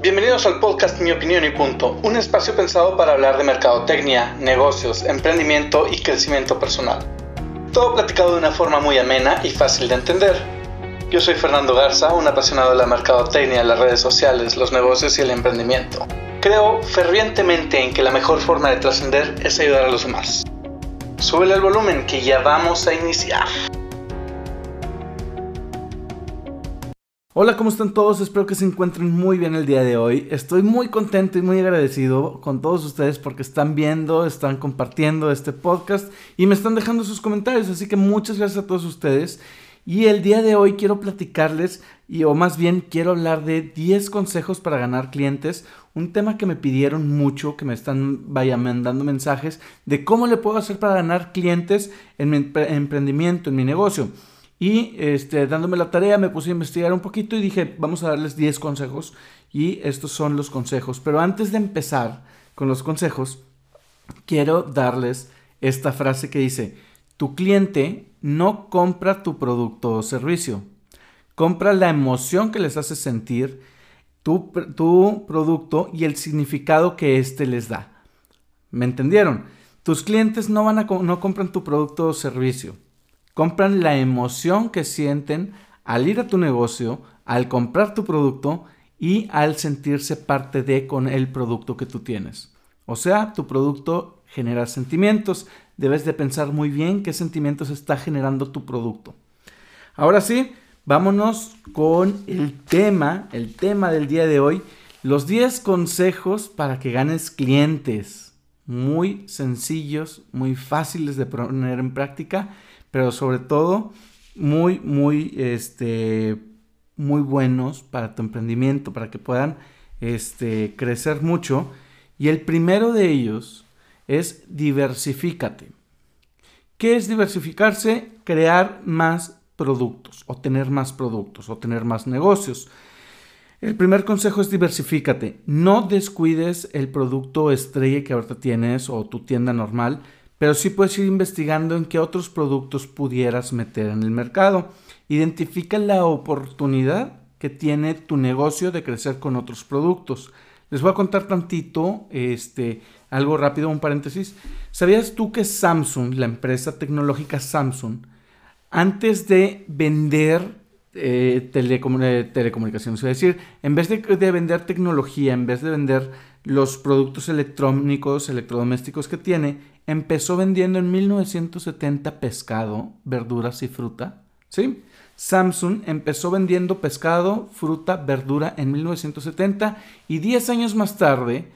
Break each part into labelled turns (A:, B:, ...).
A: Bienvenidos al podcast Mi Opinión y Punto, un espacio pensado para hablar de mercadotecnia, negocios, emprendimiento y crecimiento personal. Todo platicado de una forma muy amena y fácil de entender. Yo soy Fernando Garza, un apasionado de la mercadotecnia, las redes sociales, los negocios y el emprendimiento. Creo fervientemente en que la mejor forma de trascender es ayudar a los demás. Súbele el volumen que ya vamos a iniciar.
B: Hola, ¿cómo están todos? Espero que se encuentren muy bien el día de hoy. Estoy muy contento y muy agradecido con todos ustedes porque están viendo, están compartiendo este podcast y me están dejando sus comentarios. Así que muchas gracias a todos ustedes. Y el día de hoy quiero platicarles, y, o más bien quiero hablar de 10 consejos para ganar clientes. Un tema que me pidieron mucho, que me están vaya mandando mensajes de cómo le puedo hacer para ganar clientes en mi emprendimiento, en mi negocio. Y este, dándome la tarea me puse a investigar un poquito y dije, vamos a darles 10 consejos. Y estos son los consejos. Pero antes de empezar con los consejos, quiero darles esta frase que dice, tu cliente no compra tu producto o servicio, compra la emoción que les hace sentir tu, tu producto y el significado que éste les da. ¿Me entendieron? Tus clientes no, van a, no compran tu producto o servicio compran la emoción que sienten al ir a tu negocio, al comprar tu producto y al sentirse parte de con el producto que tú tienes. O sea, tu producto genera sentimientos. Debes de pensar muy bien qué sentimientos está generando tu producto. Ahora sí, vámonos con el tema, el tema del día de hoy, los 10 consejos para que ganes clientes. Muy sencillos, muy fáciles de poner en práctica pero sobre todo muy, muy, este, muy buenos para tu emprendimiento, para que puedan este, crecer mucho. Y el primero de ellos es diversifícate. ¿Qué es diversificarse? Crear más productos o tener más productos o tener más negocios. El primer consejo es diversifícate. No descuides el producto estrella que ahorita tienes o tu tienda normal pero sí puedes ir investigando en qué otros productos pudieras meter en el mercado. Identifica la oportunidad que tiene tu negocio de crecer con otros productos. Les voy a contar tantito, este, algo rápido, un paréntesis. ¿Sabías tú que Samsung, la empresa tecnológica Samsung, antes de vender eh, eh, telecomunicaciones, es decir, en vez de, de vender tecnología, en vez de vender los productos electrónicos, electrodomésticos que tiene, empezó vendiendo en 1970 pescado, verduras y fruta. ¿Sí? Samsung empezó vendiendo pescado, fruta, verdura en 1970 y 10 años más tarde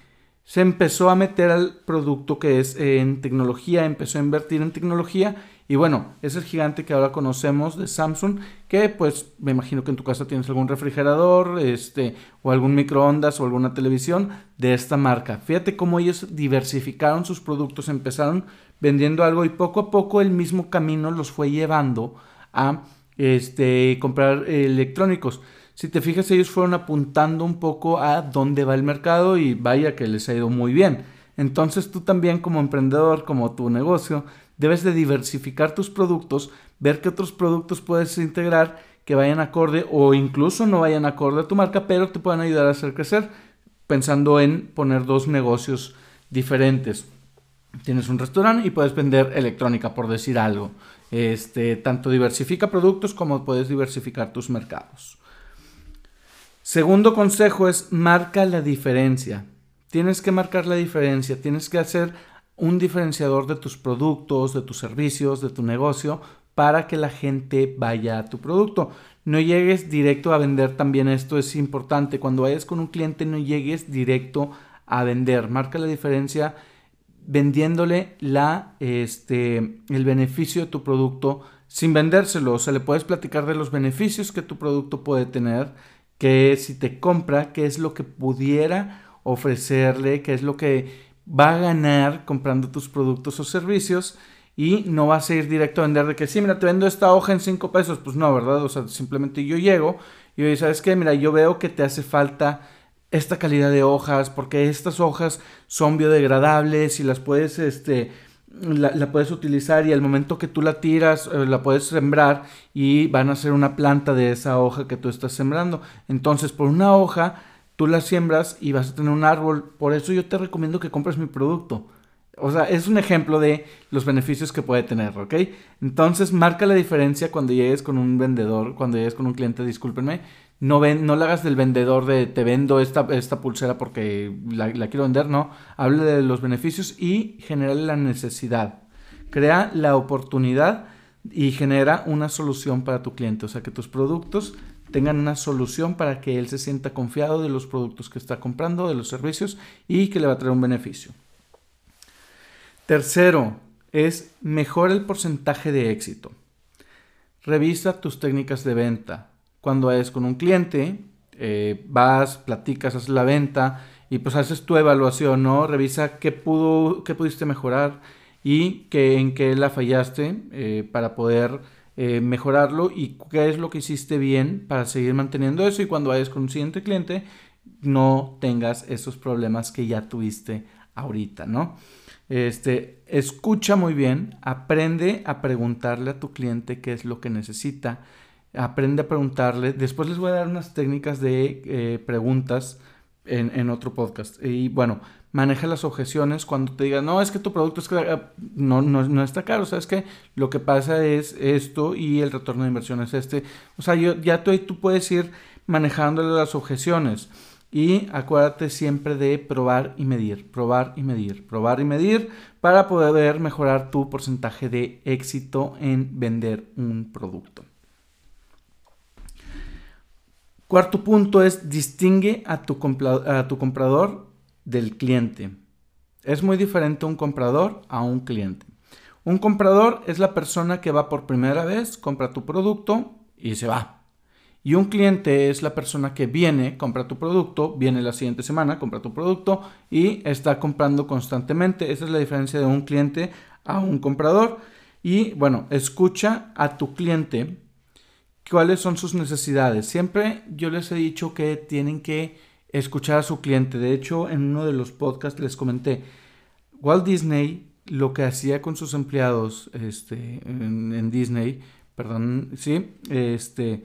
B: se empezó a meter al producto que es en tecnología, empezó a invertir en tecnología y bueno, es el gigante que ahora conocemos de Samsung, que pues me imagino que en tu casa tienes algún refrigerador, este, o algún microondas o alguna televisión de esta marca. Fíjate cómo ellos diversificaron sus productos, empezaron vendiendo algo y poco a poco el mismo camino los fue llevando a este, comprar electrónicos. Si te fijas, ellos fueron apuntando un poco a dónde va el mercado y vaya que les ha ido muy bien. Entonces tú también como emprendedor, como tu negocio, debes de diversificar tus productos, ver qué otros productos puedes integrar que vayan acorde o incluso no vayan acorde a tu marca, pero te puedan ayudar a hacer crecer, pensando en poner dos negocios diferentes. Tienes un restaurante y puedes vender electrónica, por decir algo. Este, tanto diversifica productos como puedes diversificar tus mercados. Segundo consejo es marca la diferencia. Tienes que marcar la diferencia, tienes que hacer un diferenciador de tus productos, de tus servicios, de tu negocio, para que la gente vaya a tu producto. No llegues directo a vender también, esto es importante. Cuando vayas con un cliente, no llegues directo a vender. Marca la diferencia vendiéndole la, este, el beneficio de tu producto sin vendérselo. O sea, le puedes platicar de los beneficios que tu producto puede tener, que si te compra, qué es lo que pudiera ofrecerle, qué es lo que va a ganar comprando tus productos o servicios y no vas a ir directo a vender de que sí, mira, te vendo esta hoja en 5 pesos. Pues no, ¿verdad? O sea, simplemente yo llego y yo ¿sabes qué? Mira, yo veo que te hace falta esta calidad de hojas porque estas hojas son biodegradables y las puedes, este, la, puedes utilizar y al momento que tú la tiras, eh, la puedes sembrar y van a ser una planta de esa hoja que tú estás sembrando. Entonces, por una hoja, tú la siembras y vas a tener un árbol. Por eso yo te recomiendo que compres mi producto. O sea, es un ejemplo de los beneficios que puede tener, ¿ok? Entonces, marca la diferencia cuando llegues con un vendedor, cuando llegues con un cliente, discúlpenme. No, ven, no le hagas del vendedor de te vendo esta, esta pulsera porque la, quiero vender, no. Hable de los beneficios y genera la necesidad. Crea la oportunidad y genera una solución para tu cliente. O sea, que tus productos tengan una solución para que él se sienta confiado de los productos que está comprando, de los servicios y que le va a traer un beneficio. Tercero, es mejora el porcentaje de éxito. Revisa tus técnicas de venta. Cuando es con un cliente, eh, vas, platicas, haces la venta y pues haces tu evaluación, ¿no? Revisa qué, pudo, qué pudiste mejorar y en qué la fallaste eh, para poder eh, mejorarlo y qué es lo que hiciste bien para seguir manteniendo eso y cuando vayas con un siguiente cliente no tengas esos problemas que ya tuviste ahorita, ¿no? Este, escucha muy bien, aprende a preguntarle a tu cliente qué es lo que necesita, aprende a preguntarle. Después les voy a dar unas técnicas de eh, preguntas en, otro podcast. Y bueno, maneja las objeciones cuando te digan, no, es que tu producto es eh, no, no, no, está caro, sabes que lo que pasa es esto y el retorno de inversión es este. O sea, yo, ya tú, tú puedes ir manejándole las objeciones. Y acuérdate siempre de probar y medir, probar y medir, probar y medir para poder mejorar tu porcentaje de éxito en vender un producto. Cuarto punto es distingue a tu, a tu comprador del cliente. Es muy diferente un comprador a un cliente. Un comprador es la persona que va por primera vez, compra tu producto y se va. Y un cliente es la persona que viene, compra tu producto, viene la siguiente semana, compra tu producto y está comprando constantemente. Esa es la diferencia de un cliente a un comprador. Y bueno, escucha a tu cliente cuáles son sus necesidades. Siempre yo les he dicho que tienen que escuchar a su cliente. De hecho, en uno de los podcasts les comenté, Walt Disney lo que hacía con sus empleados este, en, Disney, perdón, sí, este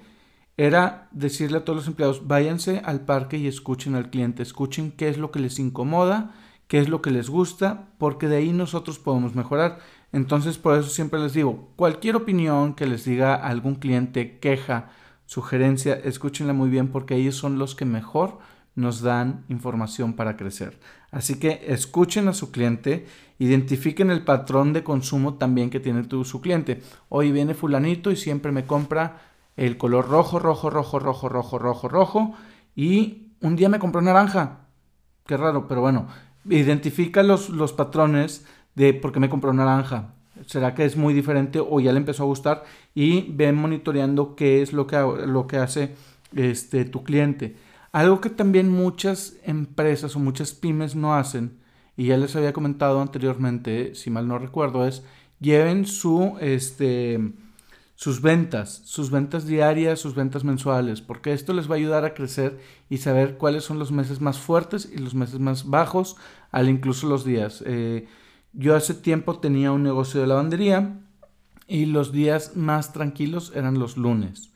B: era decirle a todos los empleados, váyanse al parque y escuchen al cliente, escuchen qué es lo que les incomoda, qué es lo que les gusta, porque de ahí nosotros podemos mejorar. Entonces, por eso siempre les digo, cualquier opinión que les diga algún cliente, queja, sugerencia, escúchenla muy bien porque ellos son los que mejor nos dan información para crecer. Así que escuchen a su cliente, identifiquen el patrón de consumo también que tiene tu, su cliente. Hoy viene fulanito y siempre me compra el color rojo, rojo, rojo, rojo, rojo, rojo, rojo. Y un día me compró naranja. Qué raro, pero bueno, identifica los, patrones de por qué me compró naranja. ¿Será que es muy diferente o ya le empezó a gustar? Y ven monitoreando qué es lo que, lo que hace este, tu cliente. Algo que también muchas empresas o muchas pymes no hacen, y ya les había comentado anteriormente, si mal no recuerdo, es lleven su, este, sus ventas, sus ventas diarias, sus ventas mensuales, porque esto les va a ayudar a crecer y saber cuáles son los meses más fuertes y los meses más bajos, al incluso los días. Eh, yo hace tiempo tenía un negocio de lavandería y los días más tranquilos eran los lunes.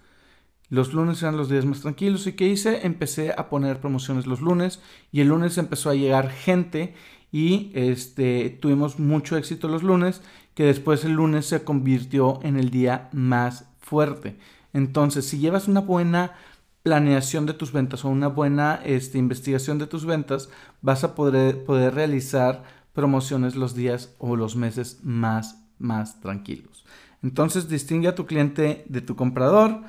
B: Los lunes eran los días más tranquilos y ¿qué hice? Empecé a poner promociones los lunes y el lunes empezó a llegar gente y este, tuvimos mucho éxito los lunes que después el lunes se convirtió en el día más fuerte. Entonces, si llevas una buena planeación de tus ventas o una buena este, investigación de tus ventas, vas a poder, poder realizar promociones los días o los meses más, más tranquilos. Entonces, distingue a tu cliente de tu comprador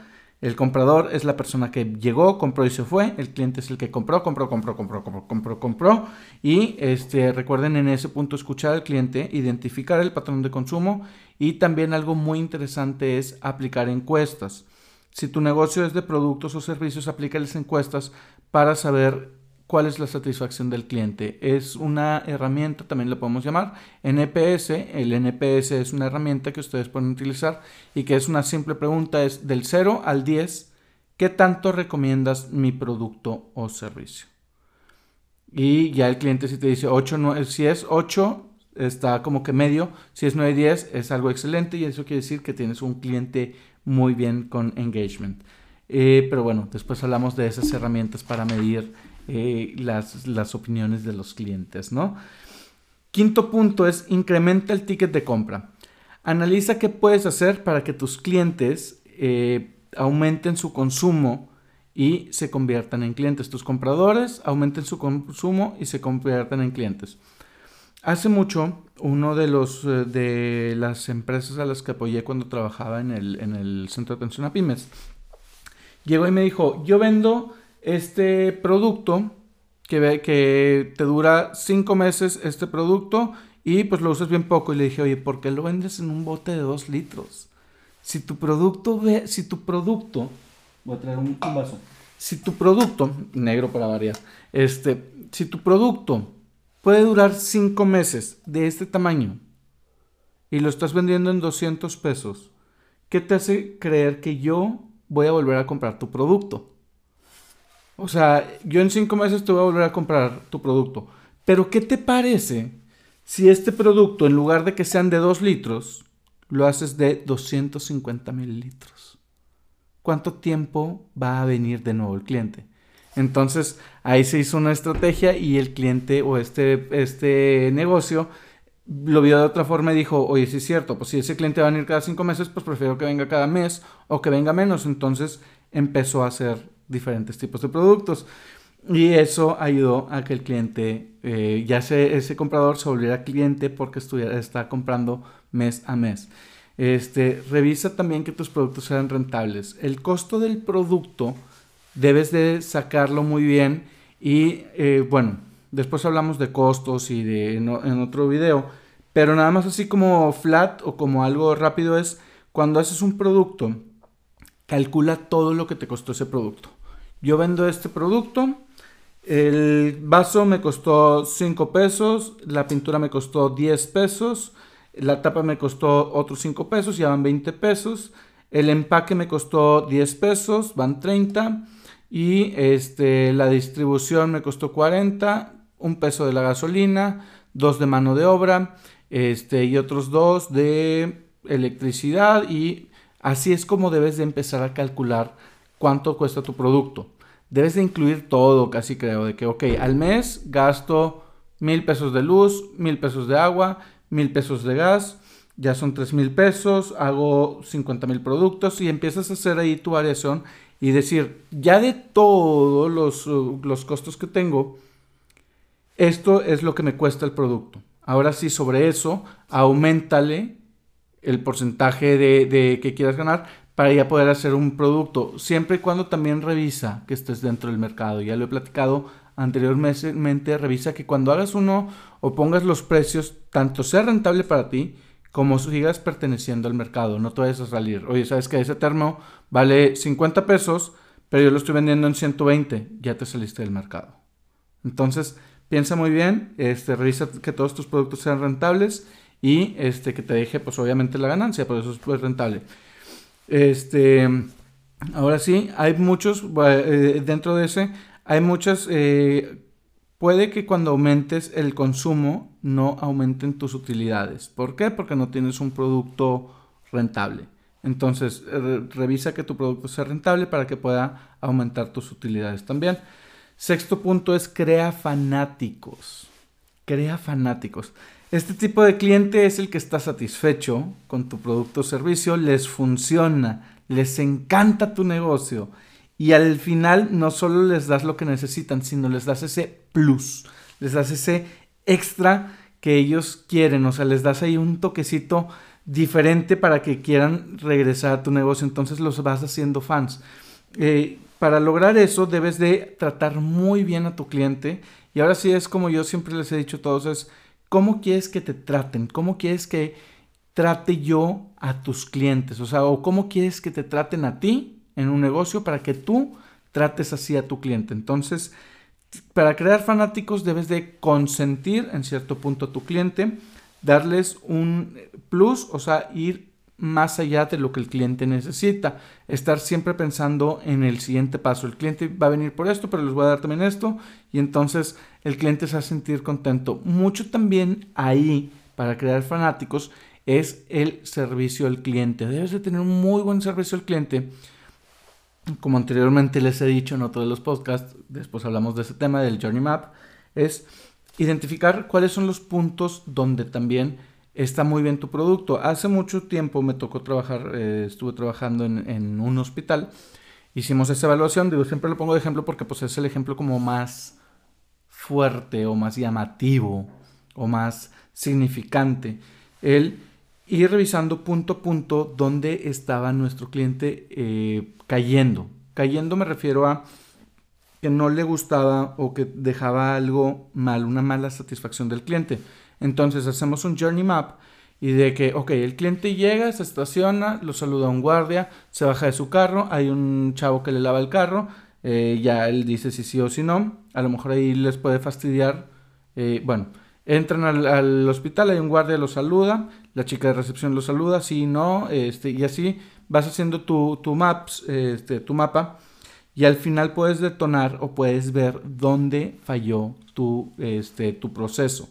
B: el comprador es la persona que llegó, compró y se fue. El cliente es el que compró, compró, compró, compró, compró, compró, compró. Y este, recuerden en ese punto escuchar al cliente, identificar el patrón de consumo y también algo muy interesante es aplicar encuestas. Si tu negocio es de productos o servicios, aplícales encuestas para saber cuál es la satisfacción del cliente. Es una herramienta, también la podemos llamar NPS. El NPS es una herramienta que ustedes pueden utilizar y que es una simple pregunta, es del 0 al 10, ¿qué tanto recomiendas mi producto o servicio? Y ya el cliente si te dice 8, si es 8, está como que medio. Si es 9 10 es algo excelente y eso quiere decir que tienes un cliente muy bien con engagement. Eh, pero bueno, después hablamos de esas herramientas para medir eh, las, las, opiniones de los clientes, ¿no? Quinto punto es incrementa el ticket de compra. Analiza qué puedes hacer para que tus clientes eh, aumenten su consumo y se conviertan en clientes. Tus compradores aumenten su consumo y se conviertan en clientes. Hace mucho, uno de los eh, de las empresas a las que apoyé cuando trabajaba en el, en el centro de atención a pymes, llegó y me dijo, yo vendo este producto que, que te dura cinco meses este producto y pues lo usas bien poco. Y le dije, oye, ¿por qué lo vendes en un bote de dos litros? Si tu producto, ve, si tu producto, voy a traer un, vaso, si tu producto, negro para variar, este, si tu producto puede durar cinco meses de este tamaño y lo estás vendiendo en 200 pesos, ¿qué te hace creer que yo voy a volver a comprar tu producto? O sea, yo en cinco meses te voy a volver a comprar tu producto. Pero ¿qué te parece si este producto, en lugar de que sean de 2 litros, lo haces de 250 mililitros? ¿Cuánto tiempo va a venir de nuevo el cliente? Entonces ahí se hizo una estrategia y el cliente o este, este negocio lo vio de otra forma y dijo, oye, sí es cierto, pues si ese cliente va a venir cada cinco meses, pues prefiero que venga cada mes o que venga menos. Entonces empezó a hacer diferentes tipos de productos. Y eso ayudó a que el cliente, eh, ya ese, ese comprador se volviera cliente porque estuviera, está comprando mes a mes. Este, revisa también que tus productos sean rentables. El costo del producto debes de sacarlo muy bien y eh, bueno, después hablamos de costos y de en, en otro video, pero nada más así como flat o como algo rápido es cuando haces un producto, calcula todo lo que te costó ese producto. Yo vendo este producto, el vaso me costó 5 pesos, la pintura me costó 10 pesos, la tapa me costó otros 5 pesos, ya van 20 pesos, el empaque me costó 10 pesos, van 30 y este, la distribución me costó 40, un peso de la gasolina, dos de mano de obra este, y otros dos de electricidad. Y así es como debes de empezar a calcular cuánto cuesta tu producto debes de incluir todo, casi creo, de que, ok, al mes gasto mil pesos de luz, mil pesos de agua, mil pesos de gas, ya son tres mil pesos, hago 50 mil productos y empiezas a hacer ahí tu variación y decir, ya de todos los, uh, los costos que tengo, esto es lo que me cuesta el producto. Ahora sí, sobre eso, aumentale el porcentaje de, de que quieras ganar, para ya poder hacer un producto, siempre y cuando también revisa que estés dentro del mercado. Ya lo he platicado anteriormente, revisa que cuando hagas uno o pongas los precios, tanto sea rentable para ti como sigas perteneciendo al mercado, no te vayas a salir. Oye, ¿sabes que ese termo vale 50 pesos, pero yo lo estoy vendiendo en 120? Ya te saliste del mercado. Entonces, piensa muy bien, este, revisa que todos tus productos sean rentables y este, que te deje, pues obviamente la ganancia, por eso es rentable. Este, ahora sí, hay muchos, eh, dentro de ese, hay muchas, eh, puede que cuando aumentes el consumo no aumenten tus utilidades. ¿Por qué? Porque no tienes un producto rentable. Entonces, revisa que tu producto sea rentable para que pueda aumentar tus utilidades también. Sexto punto es crea fanáticos. Crea fanáticos. Este tipo de cliente es el que está satisfecho con tu producto o servicio, les funciona, les encanta tu negocio y al final no solo les das lo que necesitan, sino les das ese plus, les das ese extra que ellos quieren, o sea, les das ahí un toquecito diferente para que quieran regresar a tu negocio, entonces los vas haciendo fans. Eh, para lograr eso debes de tratar muy bien a tu cliente y ahora sí es como yo siempre les he dicho a todos, es ¿Cómo quieres que te traten? ¿Cómo quieres que trate yo a tus clientes? O sea, o cómo quieres que te traten a ti en un negocio para que tú trates así a tu cliente. Entonces, para crear fanáticos debes de consentir en cierto punto a tu cliente, darles un plus, o sea, ir más allá de lo que el cliente necesita. Estar siempre pensando en el siguiente paso. El cliente va a venir por esto, pero les voy a dar también esto. Y entonces el cliente se va a sentir contento. Mucho también ahí para crear fanáticos es el servicio al cliente. Debes de tener un muy buen servicio al cliente. Como anteriormente les he dicho en otro de los podcasts, después hablamos de ese tema del Journey Map, es identificar cuáles son los puntos donde también está muy bien tu producto. Hace mucho tiempo me tocó trabajar, eh, estuve trabajando en, un hospital, hicimos esa evaluación, digo, siempre lo pongo de ejemplo porque pues es el ejemplo como más fuerte o más llamativo o más significante. El ir revisando punto a punto dónde estaba nuestro cliente eh, cayendo. Cayendo me refiero a que no le gustaba o que dejaba algo mal, una mala satisfacción del cliente. Entonces hacemos un journey map y de que, ok, el cliente llega, se estaciona, lo saluda a un guardia, se baja de su carro, hay un chavo que le lava el carro, eh, ya él dice si sí o si no, a lo mejor ahí les puede fastidiar, eh, bueno, entran al, hospital, hay un guardia, lo saluda, la chica de recepción lo saluda, sí, no, este, y así vas haciendo tu, tu maps, este, tu mapa y al final puedes detonar o puedes ver dónde falló tu, este, tu proceso.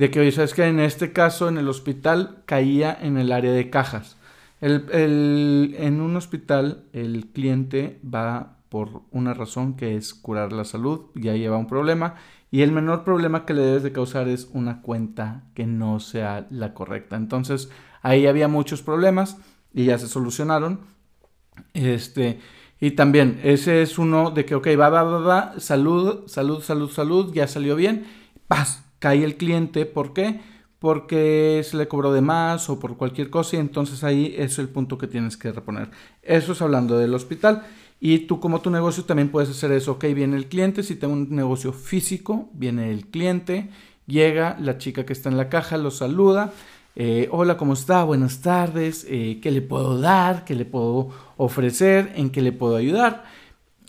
B: De que, oye, sabes que en este caso en el hospital caía en el área de cajas. El, en un hospital el cliente va por una razón que es curar la salud, ya lleva un problema y el menor problema que le debes de causar es una cuenta que no sea la correcta. Entonces ahí había muchos problemas y ya se solucionaron. Este, y también, ese es uno de que, ok, va, va, va, va, salud, salud, salud, salud, ya salió bien, paz, cae el cliente, ¿por qué? Porque se le cobró de más o por cualquier cosa y entonces ahí es el punto que tienes que reponer. Eso es hablando del hospital. Y tú como tu negocio también puedes hacer eso, ok, viene el cliente, si tengo un negocio físico, viene el cliente, llega la chica que está en la caja, lo saluda, eh, hola, ¿cómo está? Buenas tardes. Eh, ¿Qué le puedo dar? ¿Qué le puedo ofrecer? ¿En qué le puedo ayudar?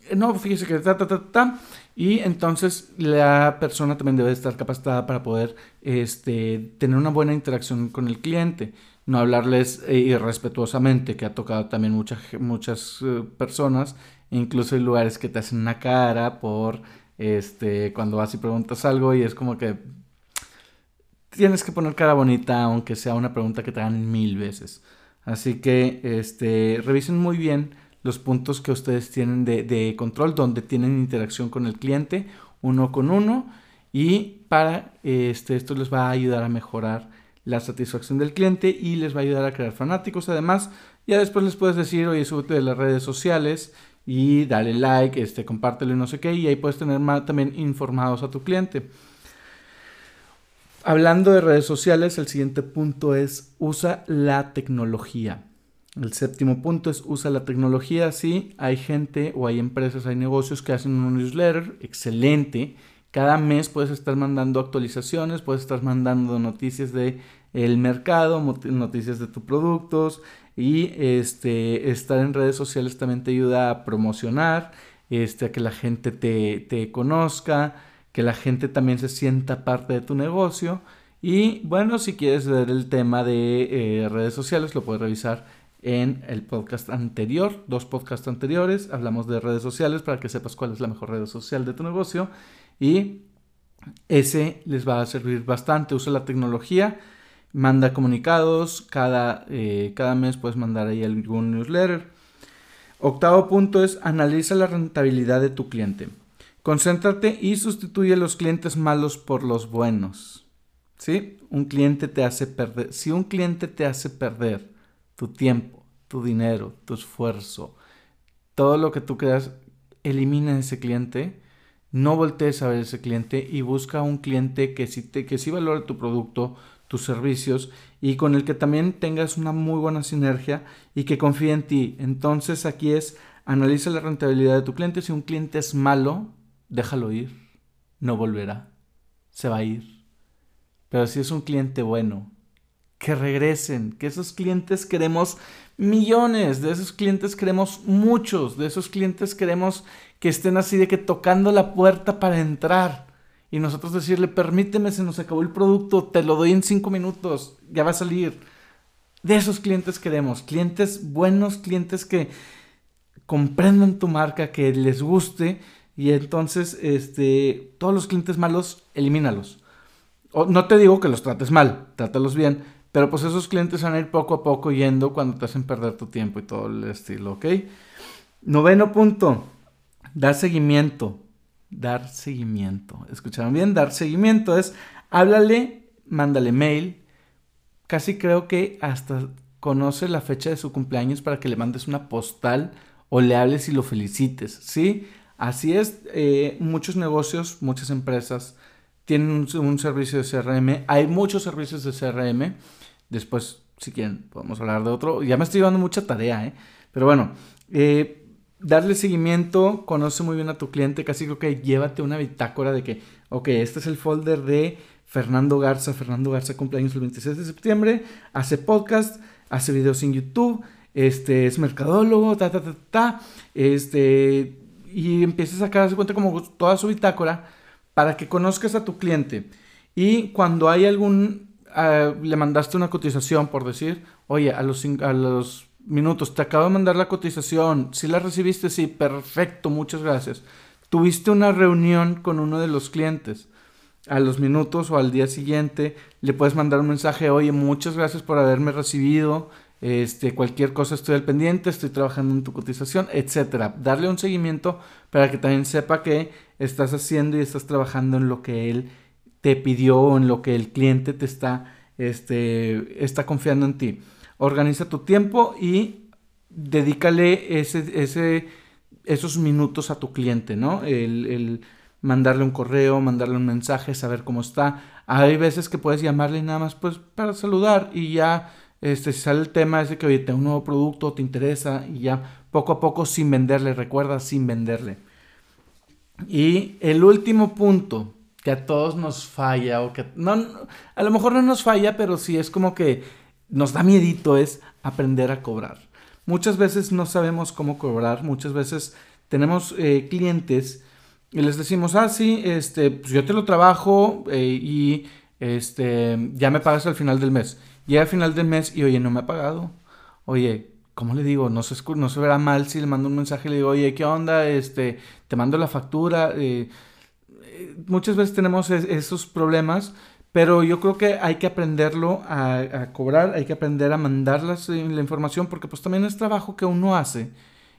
B: Eh, no, fíjese que ta, ta, ta, ta. Y entonces la persona también debe estar capacitada para poder este, tener una buena interacción con el cliente. No hablarles irrespetuosamente, que ha tocado también muchas, muchas personas. Incluso hay lugares que te hacen una cara por este, cuando vas y preguntas algo y es como que tienes que poner cara bonita, aunque sea una pregunta que te hagan mil veces. Así que este, revisen muy bien los puntos que ustedes tienen de, control, donde tienen interacción con el cliente, uno con uno, y para este, esto les va a ayudar a mejorar la satisfacción del cliente y les va a ayudar a crear fanáticos. Además, ya después les puedes decir, oye, súbete de las redes sociales y dale like, este, compártelo y no sé qué, y ahí puedes tener más, también informados a tu cliente. Hablando de redes sociales, el siguiente punto es usa la tecnología. El séptimo punto es usa la tecnología. Sí, hay gente o hay empresas, hay negocios que hacen un newsletter excelente. Cada mes puedes estar mandando actualizaciones, puedes estar mandando noticias de el mercado, noticias de tus productos y este, estar en redes sociales también te ayuda a promocionar, este, a que la gente te, te conozca que la gente también se sienta parte de tu negocio. Y bueno, si quieres ver el tema de eh, redes sociales, lo puedes revisar en el podcast anterior, dos podcasts anteriores. Hablamos de redes sociales para que sepas cuál es la mejor red social de tu negocio. Y ese les va a servir bastante. Usa la tecnología, manda comunicados. Cada, eh, cada mes puedes mandar ahí algún newsletter. Octavo punto es analiza la rentabilidad de tu cliente. Concéntrate y sustituye los clientes malos por los buenos. ¿Sí? Un cliente te hace perder. Si un cliente te hace perder tu tiempo, tu dinero, tu esfuerzo, todo lo que tú creas, elimina ese cliente. No voltees a ver ese cliente y busca un cliente que sí, te, que sí valore tu producto, tus servicios y con el que también tengas una muy buena sinergia y que confíe en ti. Entonces aquí es analiza la rentabilidad de tu cliente. Si un cliente es malo, déjalo ir, no volverá, se va a ir. Pero si es un cliente bueno, que regresen, que esos clientes queremos millones, de esos clientes queremos muchos, de esos clientes queremos que estén así de que tocando la puerta para entrar y nosotros decirle, permíteme, se nos acabó el producto, te lo doy en cinco minutos, ya va a salir. De esos clientes queremos, clientes buenos, clientes que comprendan tu marca, que les guste y entonces, este, todos los clientes malos, elimínalos. no te digo que los trates mal, trátalos bien, pero pues esos clientes van a ir poco a poco yendo cuando te hacen perder tu tiempo y todo el estilo, ¿ok? Noveno punto, dar seguimiento. Dar seguimiento. ¿Escucharon bien? Dar seguimiento es háblale, mándale mail. Casi creo que hasta conoce la fecha de su cumpleaños para que le mandes una postal o le hables y lo felicites, ¿sí? Así es, eh, muchos negocios, muchas empresas tienen un, servicio de CRM. Hay muchos servicios de CRM. Después, si quieren, podemos hablar de otro. Ya me estoy llevando mucha tarea, ¿eh? Pero bueno, eh, darle seguimiento, conoce muy bien a tu cliente. Casi creo que llévate una bitácora de que, ok, este es el folder de Fernando Garza. Fernando Garza cumpleaños el 26 de septiembre. Hace podcast, hace videos en YouTube. Este es mercadólogo, ta, ta, ta, ta. Este, y empiezas a darse cuenta como toda su bitácora para que conozcas a tu cliente. Y cuando hay algún, le mandaste una cotización, por decir, oye, a los, a los minutos, te acabo de mandar la cotización, si la recibiste, sí, perfecto, muchas gracias. Tuviste una reunión con uno de los clientes. A los minutos o al día siguiente le puedes mandar un mensaje, oye, muchas gracias por haberme recibido, este, cualquier cosa estoy al pendiente, estoy trabajando en tu cotización, etcétera. Darle un seguimiento para que también sepa que estás haciendo y estás trabajando en lo que él te pidió o en lo que el cliente te está, este, está confiando en ti. Organiza tu tiempo y dedícale ese, ese, esos minutos a tu cliente, ¿no? El, el mandarle un correo, mandarle un mensaje, saber cómo está. Hay veces que puedes llamarle nada más pues para saludar y ya este, sale el tema ese que, oye, tengo un nuevo producto, te interesa, y ya poco a poco sin venderle, recuerda, sin venderle. Y el último punto que a todos nos falla, o que no, a lo mejor no nos falla, pero sí es como que nos da miedito, es aprender a cobrar. Muchas veces no sabemos cómo cobrar, muchas veces tenemos eh, clientes y les decimos, ah, sí, este, pues yo te lo trabajo eh, y este, ya me pagas al final del mes. Llega al final del mes y, oye, no me ha pagado. Oye, ¿cómo le digo? No se, no se verá mal si le mando un mensaje y le digo, oye, ¿qué onda? Este, te mando la factura. Eh, muchas veces tenemos esos problemas, pero yo creo que hay que aprenderlo a, cobrar, hay que aprender a mandar eh, la información, porque pues también es trabajo que uno hace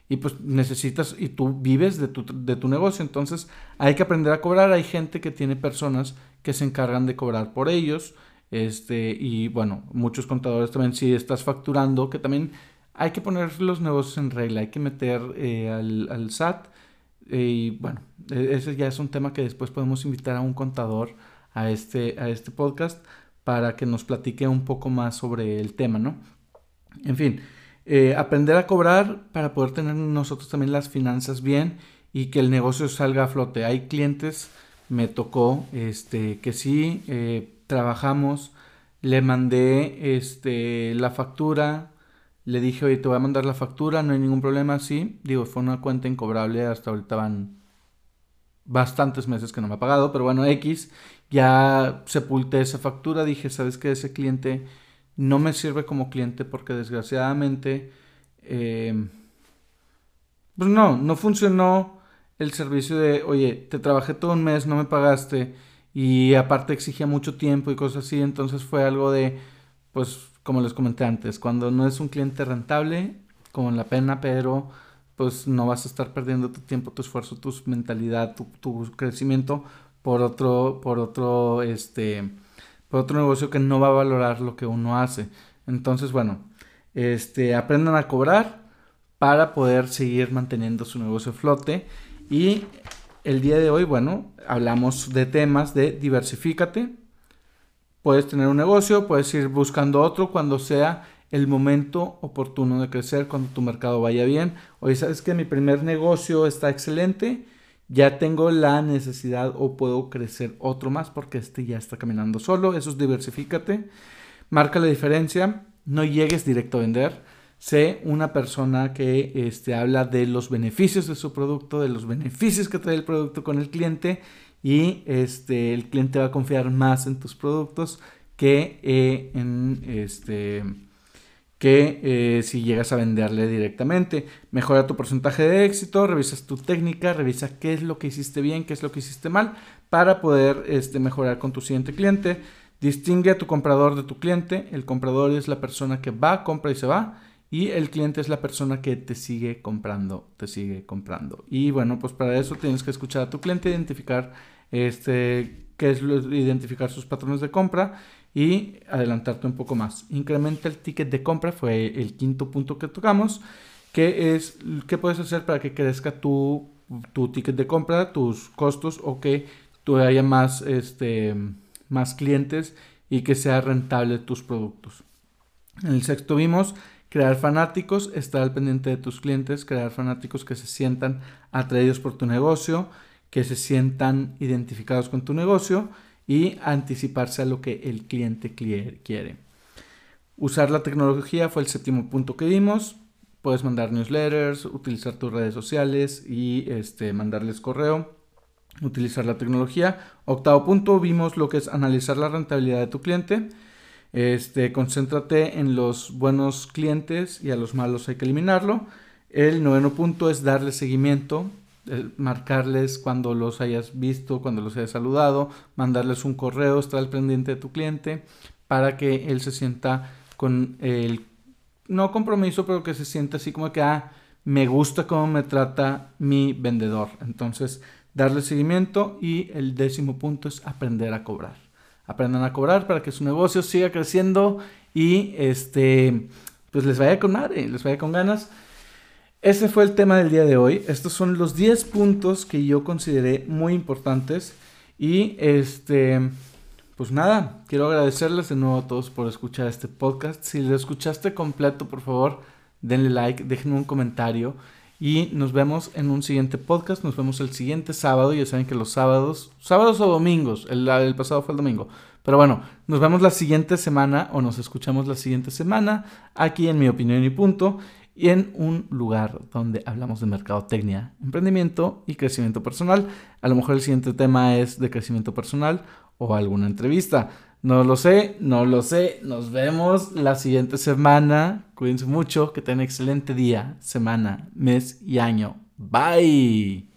B: y pues necesitas y tú vives de tu, de tu negocio, entonces hay que aprender a cobrar. Hay gente que tiene personas que se encargan de cobrar por ellos este, y bueno, muchos contadores también, si estás facturando, que también hay que poner los negocios en regla, hay que meter eh, al, SAT. Eh, y bueno, e, ese ya es un tema que después podemos invitar a un contador a este, a este podcast para que nos platique un poco más sobre el tema, ¿no? En fin, eh, aprender a cobrar para poder tener nosotros también las finanzas bien y que el negocio salga a flote. Hay clientes, me tocó, este, que sí trabajamos, le mandé este, la factura, le dije, oye, te voy a mandar la factura, no hay ningún problema, sí. Digo, fue una cuenta incobrable, hasta ahorita van bastantes meses que no me ha pagado, pero bueno, X, ya sepulté esa factura, dije, sabes que ese cliente no me sirve como cliente porque desgraciadamente, em, pues no, no funcionó el servicio de, oye, te trabajé todo un mes, no me pagaste y aparte exigía mucho tiempo y cosas así, entonces fue algo de, pues como les comenté antes, cuando no es un cliente rentable, como la pena, pero pues no vas a estar perdiendo tu tiempo, tu esfuerzo, tu mentalidad, tu, crecimiento por otro, por otro, este, por otro negocio que no va a valorar lo que uno hace. Entonces, bueno, este, aprendan a cobrar para poder seguir manteniendo su negocio a flote y el día de hoy, bueno, hablamos de temas de diversifícate. Puedes tener un negocio, puedes ir buscando otro cuando sea el momento oportuno de crecer, cuando tu mercado vaya bien. Oye, ¿sabes que mi primer negocio está excelente? Ya tengo la necesidad o puedo crecer otro más porque este ya está caminando solo. Eso es diversifícate. Marca la diferencia. No llegues directo a vender sé una persona que este, habla de los beneficios de su producto, de los beneficios que trae el producto con el cliente y este, el cliente va a confiar más en tus productos que, eh, en, este, que eh, si llegas a venderle directamente. Mejora tu porcentaje de éxito, revisas tu técnica, revisa qué es lo que hiciste bien, qué es lo que hiciste mal, para poder este, mejorar con tu siguiente cliente. Distingue a tu comprador de tu cliente. El comprador es la persona que va, compra y se va. Y el cliente es la persona que te sigue comprando, te sigue comprando. Y bueno, pues para eso tienes que escuchar a tu cliente, identificar este, qué es identificar sus patrones de compra y adelantarte un poco más. Incrementa el ticket de compra, fue el quinto punto que tocamos, que es qué puedes hacer para que crezca tu, tu ticket de compra, tus costos o que tú haya más, este, más clientes y que sea rentable tus productos. En el sexto vimos crear fanáticos, estar al pendiente de tus clientes, crear fanáticos que se sientan atraídos por tu negocio, que se sientan identificados con tu negocio y anticiparse a lo que el cliente quiere. Usar la tecnología fue el séptimo punto que dimos. Puedes mandar newsletters, utilizar tus redes sociales y este, mandarles correo. Utilizar la tecnología. Octavo punto, vimos lo que es analizar la rentabilidad de tu cliente. Este, concéntrate en los buenos clientes y a los malos hay que eliminarlo. El noveno punto es darle seguimiento marcarles cuando los hayas visto, cuando los hayas saludado, mandarles un correo, estar al pendiente de tu cliente para que él se sienta con el, no compromiso, pero que se sienta así como que, ah, me gusta cómo me trata mi vendedor. Entonces, darle seguimiento y el décimo punto es aprender a cobrar. Aprendan a cobrar para que su negocio siga creciendo y este, pues les vaya con madre, les vaya con ganas. Ese fue el tema del día de hoy. Estos son los 10 puntos que yo consideré muy importantes. Y este, pues nada, quiero agradecerles de nuevo a todos por escuchar este podcast. Si lo escuchaste completo, por favor, denle like, déjenme un comentario. Y nos vemos en un siguiente podcast. Nos vemos el siguiente sábado. Ya saben que los sábados, sábados o domingos, el, el pasado fue el domingo. Pero bueno, nos vemos la siguiente semana o nos escuchamos la siguiente semana aquí en mi opinión y punto y en un lugar donde hablamos de mercadotecnia, emprendimiento y crecimiento personal. A lo mejor el siguiente tema es de crecimiento personal o alguna entrevista. No lo sé, no lo sé. Nos vemos la siguiente semana. Cuídense mucho, que tengan excelente día, semana, mes y año. Bye.